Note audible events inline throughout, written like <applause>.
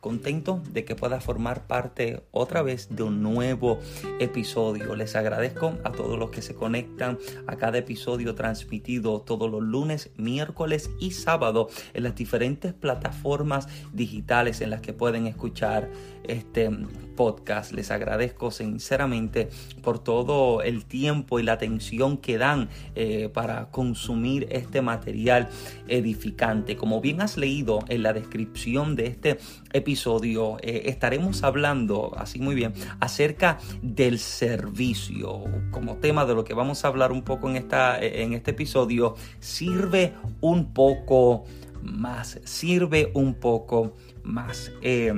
Contento de que pueda formar parte otra vez de un nuevo episodio. Les agradezco a todos los que se conectan a cada episodio transmitido todos los lunes, miércoles y sábado en las diferentes plataformas digitales en las que pueden escuchar este podcast. Les agradezco sinceramente por todo el tiempo y la atención que dan eh, para consumir este material edificante. Como bien has leído en la descripción de este episodio, eh, estaremos hablando, así muy bien, acerca del servicio. Como tema de lo que vamos a hablar un poco en, esta, en este episodio, sirve un poco más, sirve un poco más. Eh,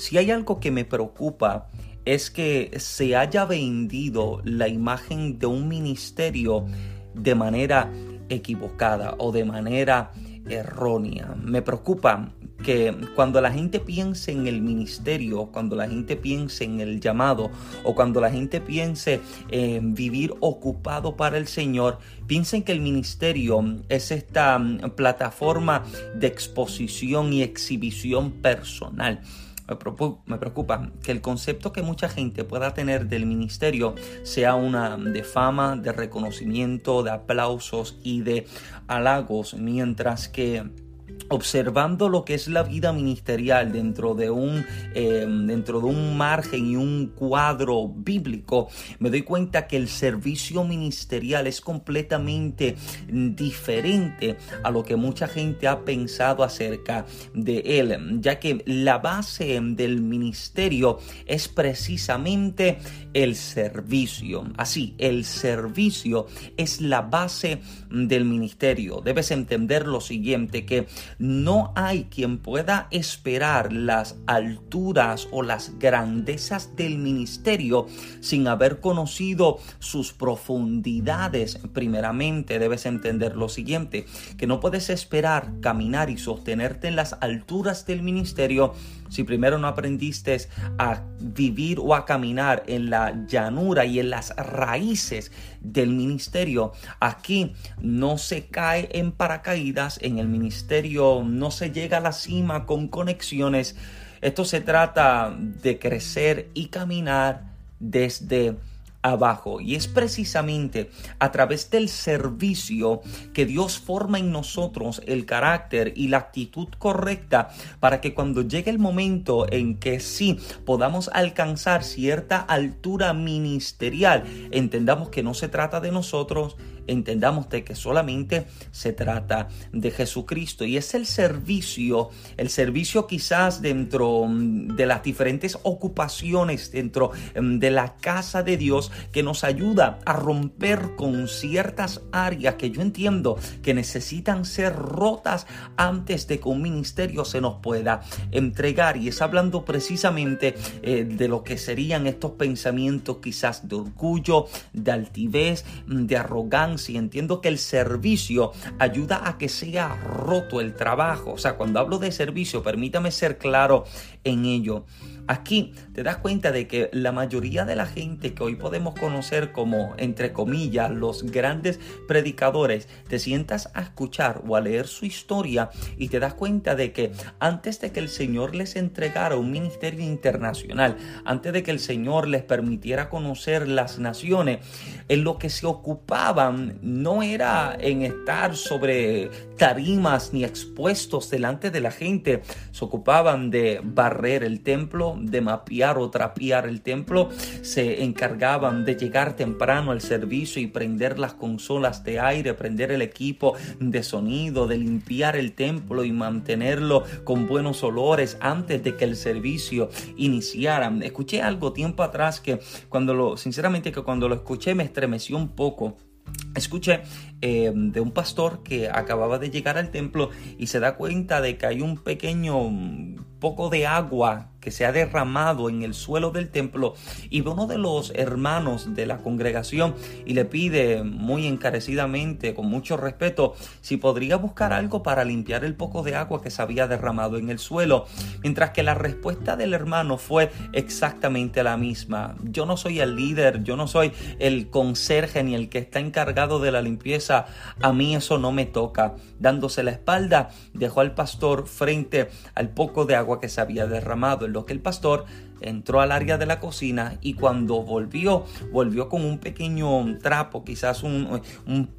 si hay algo que me preocupa es que se haya vendido la imagen de un ministerio de manera equivocada o de manera errónea. Me preocupa que cuando la gente piense en el ministerio, cuando la gente piense en el llamado o cuando la gente piense en vivir ocupado para el Señor, piensen que el ministerio es esta mm, plataforma de exposición y exhibición personal. Me preocupa, que el concepto que mucha gente pueda tener del ministerio sea una de fama, de reconocimiento, de aplausos y de halagos, mientras que observando lo que es la vida ministerial dentro de un eh, dentro de un margen y un cuadro bíblico me doy cuenta que el servicio ministerial es completamente diferente a lo que mucha gente ha pensado acerca de él ya que la base del ministerio es precisamente el servicio. Así el servicio es la base del ministerio. Debes entender lo siguiente que no hay quien pueda esperar las alturas o las grandezas del ministerio sin haber conocido sus profundidades. Primeramente debes entender lo siguiente, que no puedes esperar caminar y sostenerte en las alturas del ministerio si primero no aprendiste a vivir o a caminar en la llanura y en las raíces del ministerio. Aquí no se cae en paracaídas, en el ministerio no se llega a la cima con conexiones. Esto se trata de crecer y caminar desde abajo. Y es precisamente a través del servicio que Dios forma en nosotros el carácter y la actitud correcta para que cuando llegue el momento en que sí podamos alcanzar cierta altura ministerial, entendamos que no se trata de nosotros, entendamos de que solamente se trata de Jesucristo. Y es el servicio, el servicio quizás dentro mm, de las diferentes ocupaciones dentro mm, de la casa de Dios que nos ayuda a romper con ciertas áreas que yo entiendo que necesitan ser rotas antes de que un ministerio se nos pueda entregar. Y es hablando precisamente eh, de lo que serían estos pensamientos quizás de orgullo, de altivez, mm, de arrogancia y entiendo que el servicio ayuda a que sea roto el trabajo. O sea, cuando hablo de servicio, permítame ser claro en ello. Aquí te das cuenta de que la mayoría de la gente que hoy podemos conocer como, entre comillas, los grandes predicadores, te sientas a escuchar o a leer su historia y te das cuenta de que antes de que el Señor les entregara un ministerio internacional, antes de que el Señor les permitiera conocer las naciones, en lo que se ocupaban no era en estar sobre tarimas ni expuestos delante de la gente, se ocupaban de barrer el templo, de mapear o trapear el templo, se encargaban de llegar temprano al servicio y prender las consolas de aire, prender el equipo de sonido, de limpiar el templo y mantenerlo con buenos olores antes de que el servicio iniciara. Escuché algo tiempo atrás que cuando lo, sinceramente que cuando lo escuché me estremeció un poco Escuché eh, de un pastor que acababa de llegar al templo y se da cuenta de que hay un pequeño poco de agua que se ha derramado en el suelo del templo y uno de los hermanos de la congregación y le pide muy encarecidamente, con mucho respeto, si podría buscar algo para limpiar el poco de agua que se había derramado en el suelo, mientras que la respuesta del hermano fue exactamente la misma. Yo no soy el líder, yo no soy el conserje ni el que está encargado de la limpieza, a mí eso no me toca. Dándose la espalda, dejó al pastor frente al poco de agua que se había derramado, lo que el pastor entró al área de la cocina y cuando volvió, volvió con un pequeño trapo, quizás un,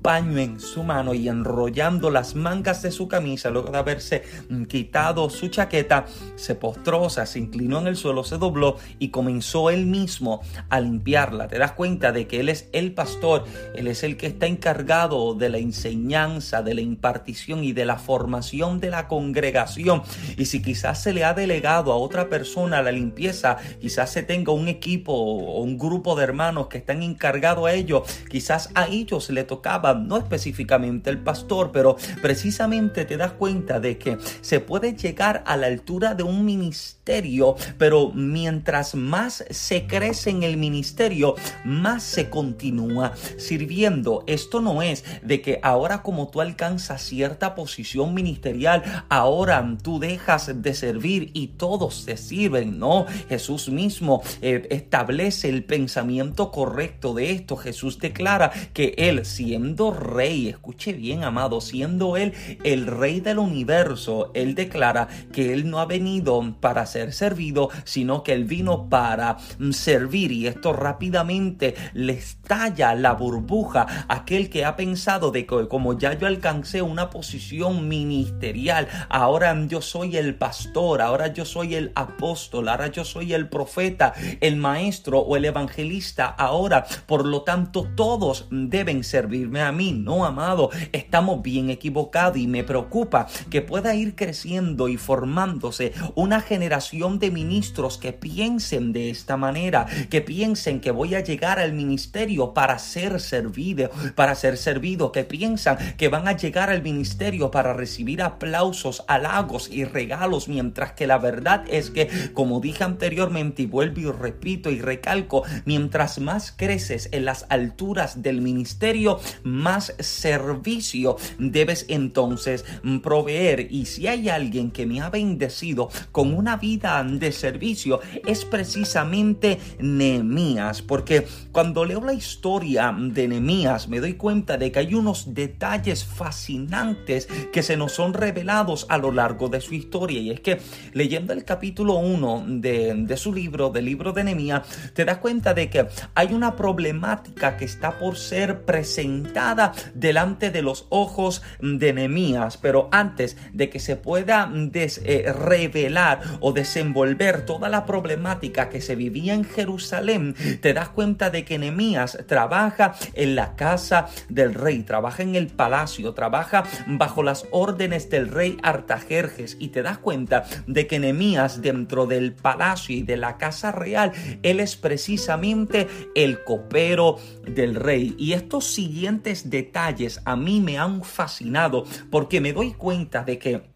paño en su mano y enrollando las mangas de su camisa, luego de haberse quitado su chaqueta, se postró, se inclinó en el suelo, se dobló y comenzó él mismo a limpiarla. Te das cuenta de que él es el pastor, él es el que está encargado de la enseñanza, de la impartición y de la formación de la congregación. Y si quizás se le ha delegado a otra persona la limpieza, quizás se tenga un equipo o un grupo de hermanos que están encargados a ello, quizás a ellos le tocaba, no específicamente el pastor, pero precisamente te das cuenta de que se puede llegar a la altura de un ministerio, pero mientras más se crece en el ministerio, más se continúa sirviendo. Esto no es de que ahora como tú alcanzas cierta posición ministerial, ahora tú dejas de servir y todos te sirven. No, Jesús mismo eh, establece el pensamiento correcto de esto. Jesús declara que Él, siendo rey, escuche bien, amado, siendo Él el rey del universo, Él declara que Él no ha venido para ser servido, sino que Él vino para mm, servir. Y esto rápidamente le estalla la burbuja a aquel que ha pensado de que como ya yo alcancé una posición ministerial, ahora yo soy el pastor, ahora yo soy el apóstol, ahora yo soy el profeta, el maestro o el evangelista ahora. Por lo tanto, todos deben servirme a mí. No, amado, estamos bien equivocados y me preocupa que pueda ir creciendo y formándose una generación de ministros que piensen de esta manera, que piensen que voy a llegar al ministerio para ser servido, para ser servido, que piensan que van a llegar al ministerio para recibir aplausos, halagos y regalos, mientras que la verdad es que, como dije anteriormente, y vuelvo y repito y recalco, mientras más creces en las alturas del ministerio, más servicio debes entonces proveer. Y si hay alguien que me ha bendecido con una vida de servicio, es precisamente Nehemías, porque cuando leo la historia de Nehemías, me doy cuenta de que hay unos detalles fascinantes que se nos son revelados a lo largo de su historia. Y es que leyendo el capítulo 1 de, de su libro, del libro de Nehemías, te das cuenta de que hay una problemática que está por ser presentada delante de los ojos de Nehemías, pero antes de que se pueda eh, revelar o desenvolver toda la problemática que se vivía en Jerusalén, te das cuenta de que Nehemías trabaja en la casa del rey, trabaja en el palacio, trabaja bajo las órdenes del rey Artajerjes. Y te das cuenta de que Nehemías dentro del palacio y de la casa real. Él es precisamente el copero del rey. Y estos siguientes detalles a mí me han fascinado porque me doy cuenta de que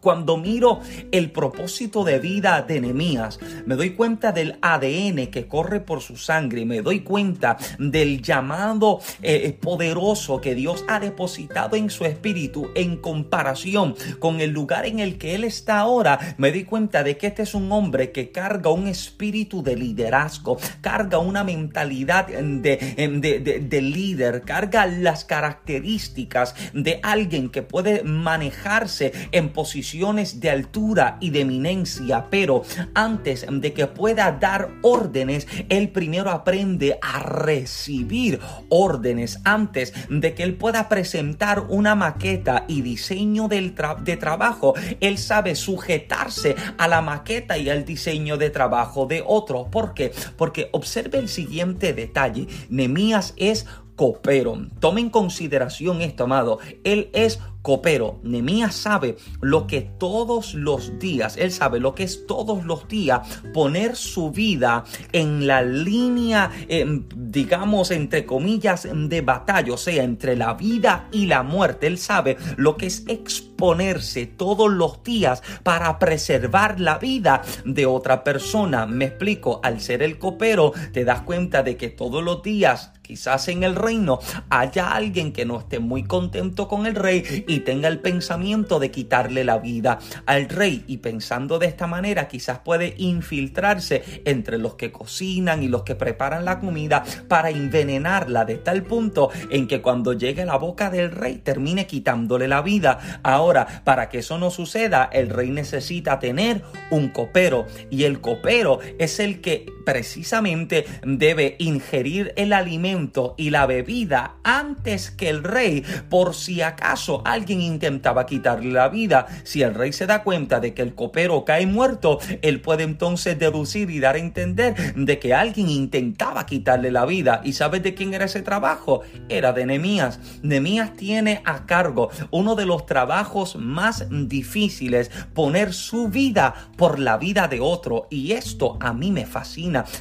cuando miro el propósito de vida de Nehemías, me doy cuenta del ADN que corre por su sangre, me doy cuenta del llamado eh, eh, poderoso que Dios ha depositado en su espíritu en comparación con el lugar en el que él está ahora, me doy cuenta de que este es un hombre que carga un espíritu de liderazgo, carga una mentalidad de, de líder, carga las características de alguien que puede manejarse en posición de altura y de eminencia, pero antes de que pueda dar órdenes, él primero aprende a recibir órdenes. Antes de que él pueda presentar una maqueta y diseño del de trabajo, él sabe sujetarse a la maqueta y al diseño de trabajo de otro. ¿Por qué? Porque observe el siguiente detalle. Nemías es copero. Tome en consideración esto, amado. Él es copero. Nemías sabe lo que todos los días, él sabe lo que es todos los días poner su vida en la línea, em, digamos, entre comillas, de batalla, o sea, entre la vida y la muerte. Él sabe lo que es exponer exponerse todos los días para preservar la vida de otra persona. Me explico, al ser el copero te das cuenta de que todos los días Quizás en el reino haya alguien que no esté muy contento con el rey y tenga el pensamiento de quitarle la vida al rey. Y pensando de esta manera, quizás puede infiltrarse entre los que cocinan y los que preparan la comida para envenenarla de tal punto en que cuando llegue a la boca del rey termine quitándole la vida. Ahora, para que eso no suceda, el rey necesita tener un copero y el copero es el que precisamente debe ingerir el alimento y la bebida antes que el rey, por si acaso alguien intentaba quitarle la vida. Si el rey se da cuenta de que el copero cae muerto, él puede entonces deducir y dar a entender de que alguien intentaba quitarle la vida. ¿Y sabes de quién era ese trabajo? Era de Nemías. Nemías tiene a cargo uno de los trabajos más difíciles, poner su vida por la vida de otro. Y esto a mí me fascina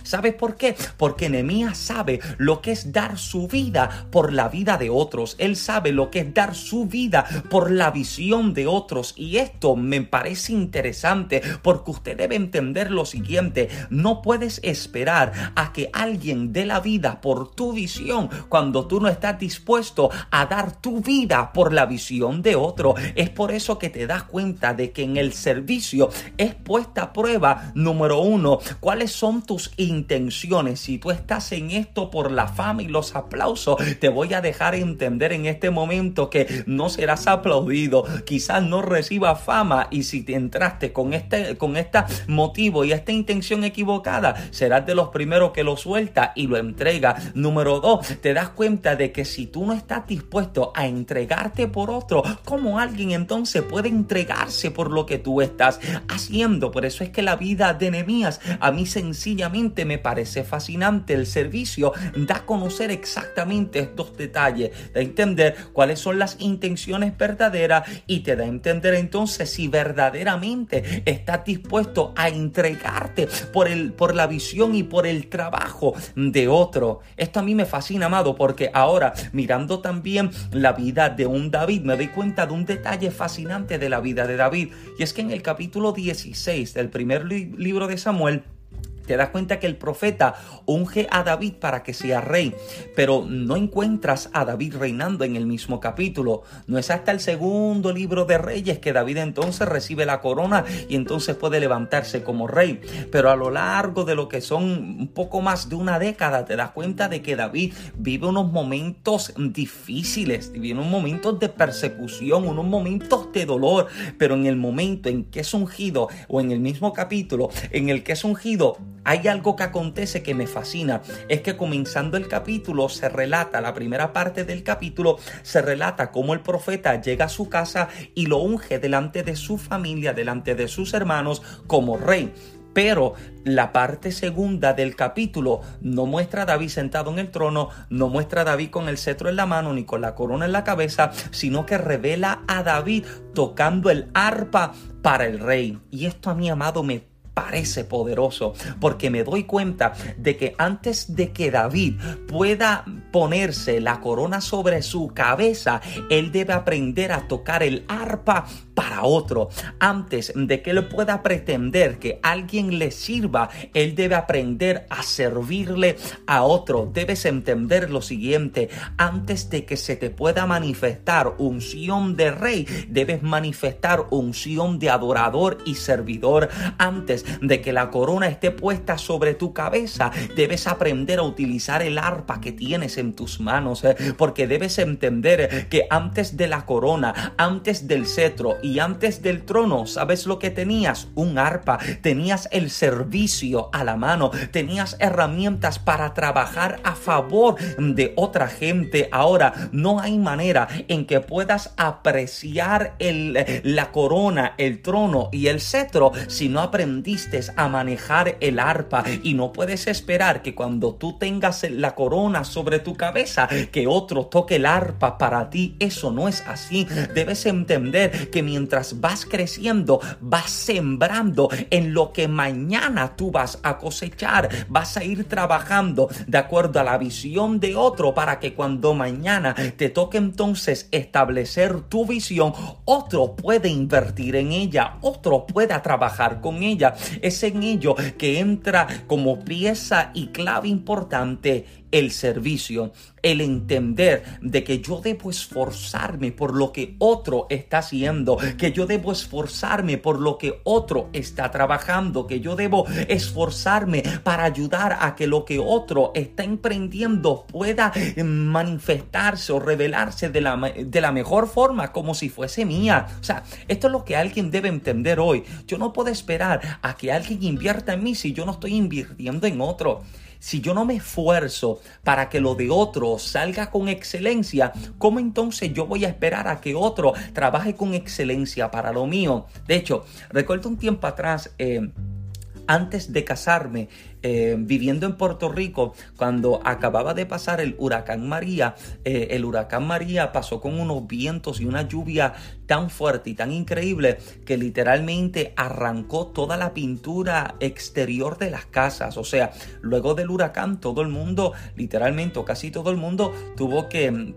¿Sabes por qué? Porque Nehemías sabe lo que es dar su vida por la vida de otros. Él sabe lo que es dar su vida por la visión de otros. Y esto me parece interesante porque usted debe entender lo siguiente. No puedes esperar a que alguien dé la vida por tu visión cuando tú no estás dispuesto a dar tu vida por la visión de otro. Es por eso que te das cuenta de que en el servicio es puesta a prueba, número uno, cuáles son tus intenciones. Si tú estás en esto por la fama y los aplausos, te voy a dejar entender en este momento que no aplaudido. Quizás no recibas fama y si te entraste con este con este motivo y esta intención equivocada, serás de los primeros que lo suelta y lo entrega. Número dos, te das cuenta de que si tú no estás dispuesto a entregarte por otro, ¿cómo alguien entonces puede entregarse por lo que tú estás haciendo? Por eso es que la vida de Nehemías a mí sencillamente me parece fascinante. El servicio da a conocer exactamente estos detalles, a entender cuáles son las intenciones verdaderas y te da a entender entonces si verdaderamente estás dispuesto a entregarte por, el, por la visión y por el trabajo de otro. Esto a mí me fascina, amado, porque ahora mirando también la vida de un David, me doy cuenta de un detalle fascinante de la vida de David. Y es que en el capítulo 16 del primer libro de Samuel, te das cuenta que el profeta unge a David para que sea rey, pero no encuentras a David reinando en el mismo capítulo. No es hasta el segundo libro de Reyes que David entonces recibe la corona y entonces puede levantarse como rey. Pero a lo largo de lo que son un poco más de una década, te das cuenta de que David vive unos momentos difíciles, vive unos momentos de persecución, unos momentos de dolor, pero en el momento en que es ungido, o en el mismo capítulo en el que es ungido, hay algo que acontece que me fascina. Es que comenzando el capítulo se relata, la primera parte del capítulo se relata cómo el profeta llega a su casa y lo unge delante de su familia, delante de sus hermanos como rey. Pero la parte segunda del capítulo no muestra a David sentado en el trono, no muestra a David con el cetro en la mano ni con la corona en la cabeza, sino que revela a David tocando el arpa para el rey. Y esto a mi amado me parece poderoso, porque me doy cuenta de que antes de que David pueda ponerse la corona sobre su cabeza, él debe aprender a tocar el arpa para otro. Antes de que él pueda pretender que alguien le sirva, él debe aprender a servirle a otro. Debes entender lo siguiente, antes de que se te pueda manifestar unción de rey, debes manifestar unción de adorador y servidor. Antes de que la corona esté puesta sobre tu cabeza, debes aprender a utilizar el arpa que tienes en tus manos, eh, porque debes entender que antes de la corona, antes del cetro y antes del trono, ¿sabes lo que tenías? Un arpa, tenías el servicio a la mano, tenías herramientas para trabajar a favor de otra gente. Ahora, no hay manera en que puedas apreciar la corona, el trono y el cetro si no aprendiste a manejar el arpa y no puedes esperar que cuando tú tengas la corona sobre tu cabeza, que otro toque el arpa para ti. Eso no es así. Debes entender que mi mientras vas creciendo, vas sembrando en lo que mañana tú vas a cosechar. Vas a ir trabajando de acuerdo a la visión de otro para que cuando mañana te toque entonces establecer tu visión, otro puede invertir en ella, otro pueda trabajar con ella. Es en ello que entra como pieza y clave importante el servicio, el entender de que yo debo esforzarme por lo que otro está haciendo, que yo debo esforzarme por lo que otro está trabajando, que yo debo esforzarme para ayudar a que lo que otro está emprendiendo pueda manifestarse o revelarse de la, de la mejor forma, como si fuese mía. O sea, esto es lo que alguien debe entender hoy. Yo no puedo esperar a que alguien invierta en mí si yo no estoy invirtiendo en otro. Si yo no me esfuerzo para que lo de otro salga con excelencia, ¿cómo entonces yo voy a esperar a que otro trabaje con excelencia para lo mío? De hecho, recuerdo un tiempo atrás... Eh, antes de casarme, eh, viviendo en Puerto Rico, cuando acababa de pasar el huracán María, eh, el huracán María pasó con unos vientos y una lluvia tan fuerte y tan increíble que literalmente arrancó toda la pintura exterior de las casas. O sea, luego del huracán todo el mundo, literalmente o casi todo el mundo tuvo que,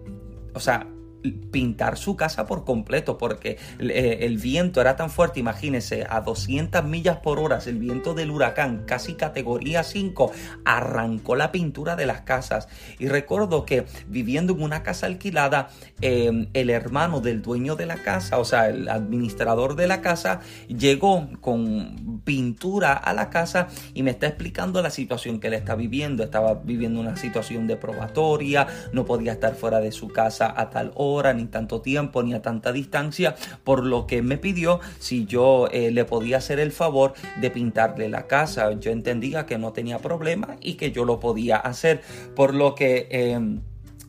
o sea, pintar su casa por completo porque eh, el, viento era tan fuerte, imagínense, a 200 millas por hora, el viento del huracán, casi categoría 5, arrancó la pintura de las casas. Y recuerdo que viviendo en una casa alquilada, em, el hermano del dueño de la casa, o sea, el administrador de la casa, llegó con pintura a la casa y me está explicando la situación que él está viviendo. Estaba viviendo una situación de probatoria, no podía estar fuera de su casa a tal hora ni tanto tiempo, ni a tanta distancia, por lo que me pidió si yo eh, le podía hacer el favor de pintarle la casa. Yo entendía que no tenía problema y que yo lo podía hacer, por lo que... Em,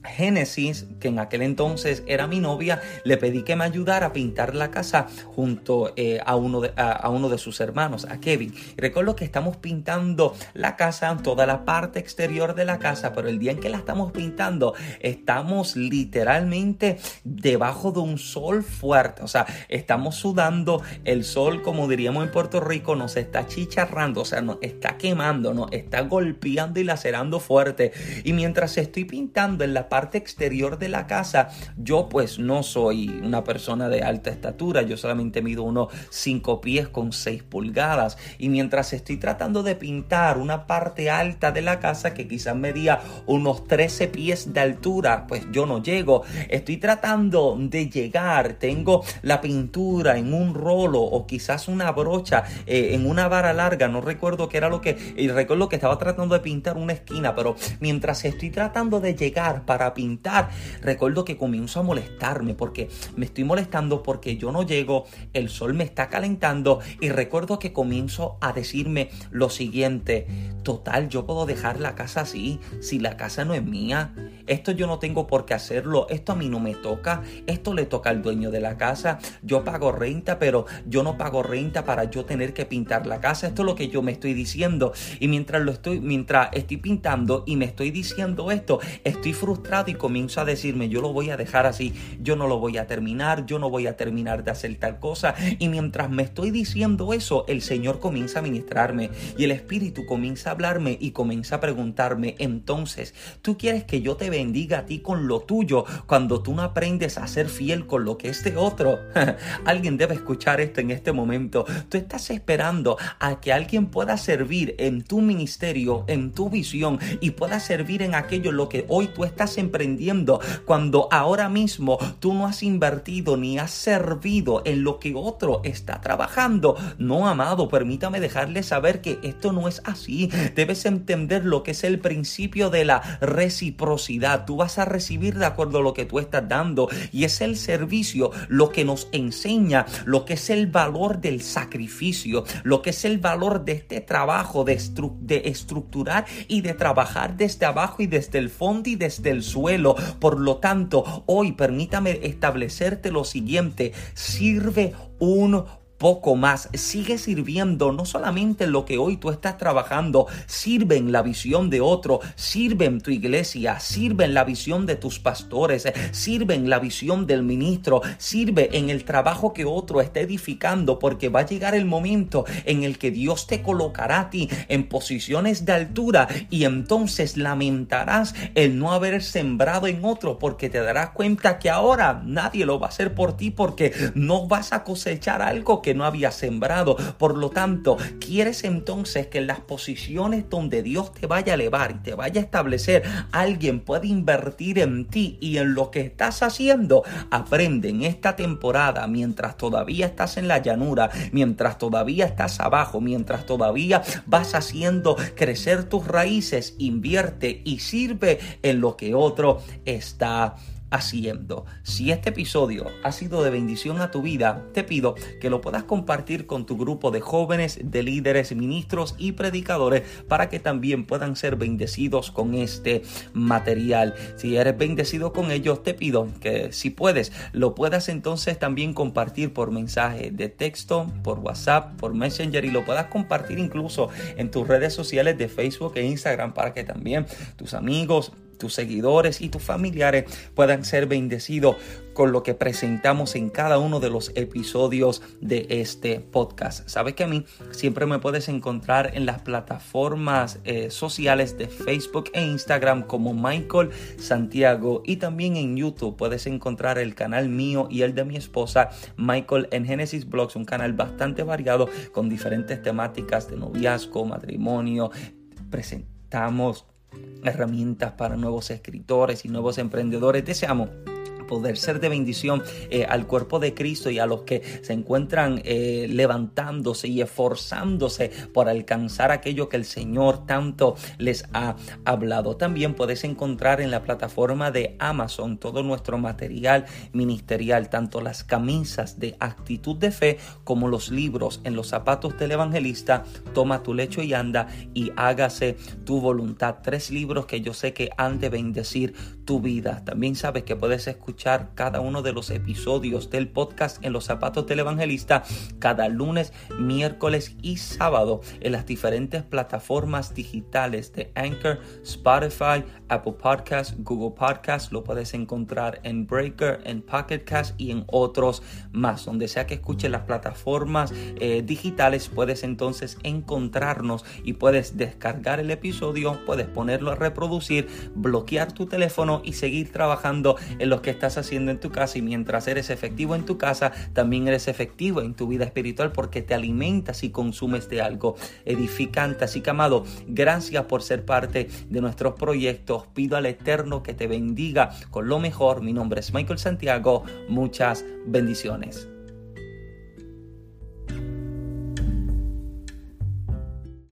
Génesis, que en aquel entonces era mi novia, le pedí que me ayudara a pintar la casa junto eh, a, uno de, a, uno de sus hermanos, a Kevin. Recuerdo que estamos pintando la casa, toda la parte exterior de la casa, pero el día en que la estamos pintando, estamos literalmente debajo de un sol fuerte. O sea, estamos sudando, el sol, como diríamos en Puerto Rico, nos está chicharrando, o sea, nos está quemando, nos está golpeando y lacerando fuerte. Y mientras estoy pintando en la parte exterior de la casa, yo pues no soy una persona de alta estatura, yo solamente mido unos 5 pies con 6 pulgadas. Y mientras estoy tratando de pintar una parte alta de la casa que quizás medía unos 13 pies de altura, pues yo no llego, estoy tratando de llegar, tengo la pintura en un rolo o quizás una brocha eh, en una vara larga, no recuerdo qué era lo que, y recuerdo que estaba tratando de pintar una esquina, pero mientras estoy tratando de llegar para pintar, recuerdo que comienzo a molestarme porque me estoy molestando porque yo no llego, el sol me está calentando y recuerdo que comienzo a decirme lo siguiente, total, yo puedo dejar la casa así, si la casa no es mía, esto yo no tengo por qué hacerlo, esto a mí no me toca, esto le toca al dueño de la casa, yo pago renta, pero yo no pago renta para yo tener que pintar la casa, esto es lo que yo me estoy diciendo. Y mientras lo estoy, mientras estoy pintando y me estoy diciendo esto, estoy frustrado y comienzo a decirme, yo lo voy a dejar así, yo no lo voy a terminar, yo no voy a terminar de hacer tal cosa. Y mientras me estoy diciendo eso, el Señor comienza a ministrarme y el Espíritu comienza a hablarme y comienza a preguntarme, entonces, ¿tú quieres que yo te bendiga a ti con lo tuyo cuando tú no aprendes a ser fiel con lo que es de otro? <laughs> alguien debe escuchar esto en este momento. Tú estás esperando a que alguien pueda servir en tu ministerio, en tu visión y pueda servir en aquello lo que hoy tú estás emprendiendo cuando ahora mismo tú no has invertido ni has servido en lo que otro está trabajando. No, amado, permítame dejarle saber que esto no es así. Debes entender lo que es el principio de la reciprocidad. Tú vas a recibir de acuerdo a lo que tú estás dando y es el servicio lo que nos enseña lo que es el valor del sacrificio, lo que es el valor de este trabajo de, de estructurar y de trabajar desde abajo y desde el fondo y desde el Por lo tanto, hoy permítame establecerte lo siguiente. Sirve un poco más. Sigue sirviendo no solamente en lo que hoy tú estás trabajando, sirve en la visión de otro, sirve en tu iglesia, sirve en la visión de tus pastores, sirve en la visión del ministro, sirve en el trabajo que otro está edificando, porque va a llegar el momento en el que Dios te colocará a ti en posiciones de altura y entonces lamentarás el no haber sembrado en otro, porque te darás cuenta que ahora nadie lo va a hacer por ti porque no vas a cosechar algo que no había sembrado. Por lo tanto, quieres entonces que en las posiciones donde Dios te vaya a elevar y te vaya a establecer, alguien puede invertir en ti y en lo que estás haciendo. Aprende en esta temporada, mientras todavía estás en la llanura, mientras todavía estás abajo, mientras todavía vas haciendo crecer tus raíces, invierte y sirve en lo que otro está haciendo. Si este episodio ha sido de bendición a tu vida, te pido que lo puedas compartir con tu grupo de jóvenes, de líderes, ministros y predicadores para que también puedan ser bendecidos con este material. Si eres bendecido con ellos, te pido que si puedes, lo puedas entonces también compartir por mensaje de texto, por WhatsApp, por Messenger y lo puedas compartir incluso en tus redes sociales de Facebook e Instagram para que también tus amigos, tus seguidores y tus familiares puedan ser bendecidos con lo que presentamos en cada uno de los episodios de este podcast. Sabes que a mí siempre me puedes encontrar en las plataformas eh, sociales de Facebook e Instagram como Michael Santiago y también en YouTube puedes encontrar el canal mío y el de mi esposa Michael en Genesis Blogs, un canal bastante variado con diferentes temáticas de noviazgo, matrimonio. Presentamos herramientas para nuevos escritores y nuevos emprendedores. Deseamos poder ser de bendición eh, al cuerpo de Cristo y a los que se encuentran eh, levantándose y esforzándose por alcanzar aquello que el Señor tanto les ha hablado. También puedes encontrar en la plataforma de Amazon todo nuestro material ministerial, tanto las camisas de actitud de fe como los libros en los zapatos del evangelista. Toma tu lecho y anda y hágase tu voluntad. Tres libros que yo sé que han de bendecir tu vida. También sabes que puedes escuchar cada uno de los episodios del podcast en los zapatos del evangelista cada lunes, miércoles y sábado en las diferentes plataformas digitales de Anchor, Spotify, Apple Podcasts, Google Podcasts. Lo puedes encontrar en Breaker, en Pocket Cast y en otros más. Donde sea que escuches las plataformas eh, digitales, puedes entonces encontrarnos y puedes descargar el episodio, puedes ponerlo a reproducir, bloquear tu teléfono y seguir trabajando en lo que estás haciendo en tu casa y mientras eres efectivo en tu casa, también eres efectivo en tu vida espiritual porque te alimentas y consumes de algo edificante. Así que, amado, gracias por ser parte de nuestros proyectos. Pido al Eterno que te bendiga con lo mejor. Mi nombre es Michael Santiago. Muchas bendiciones.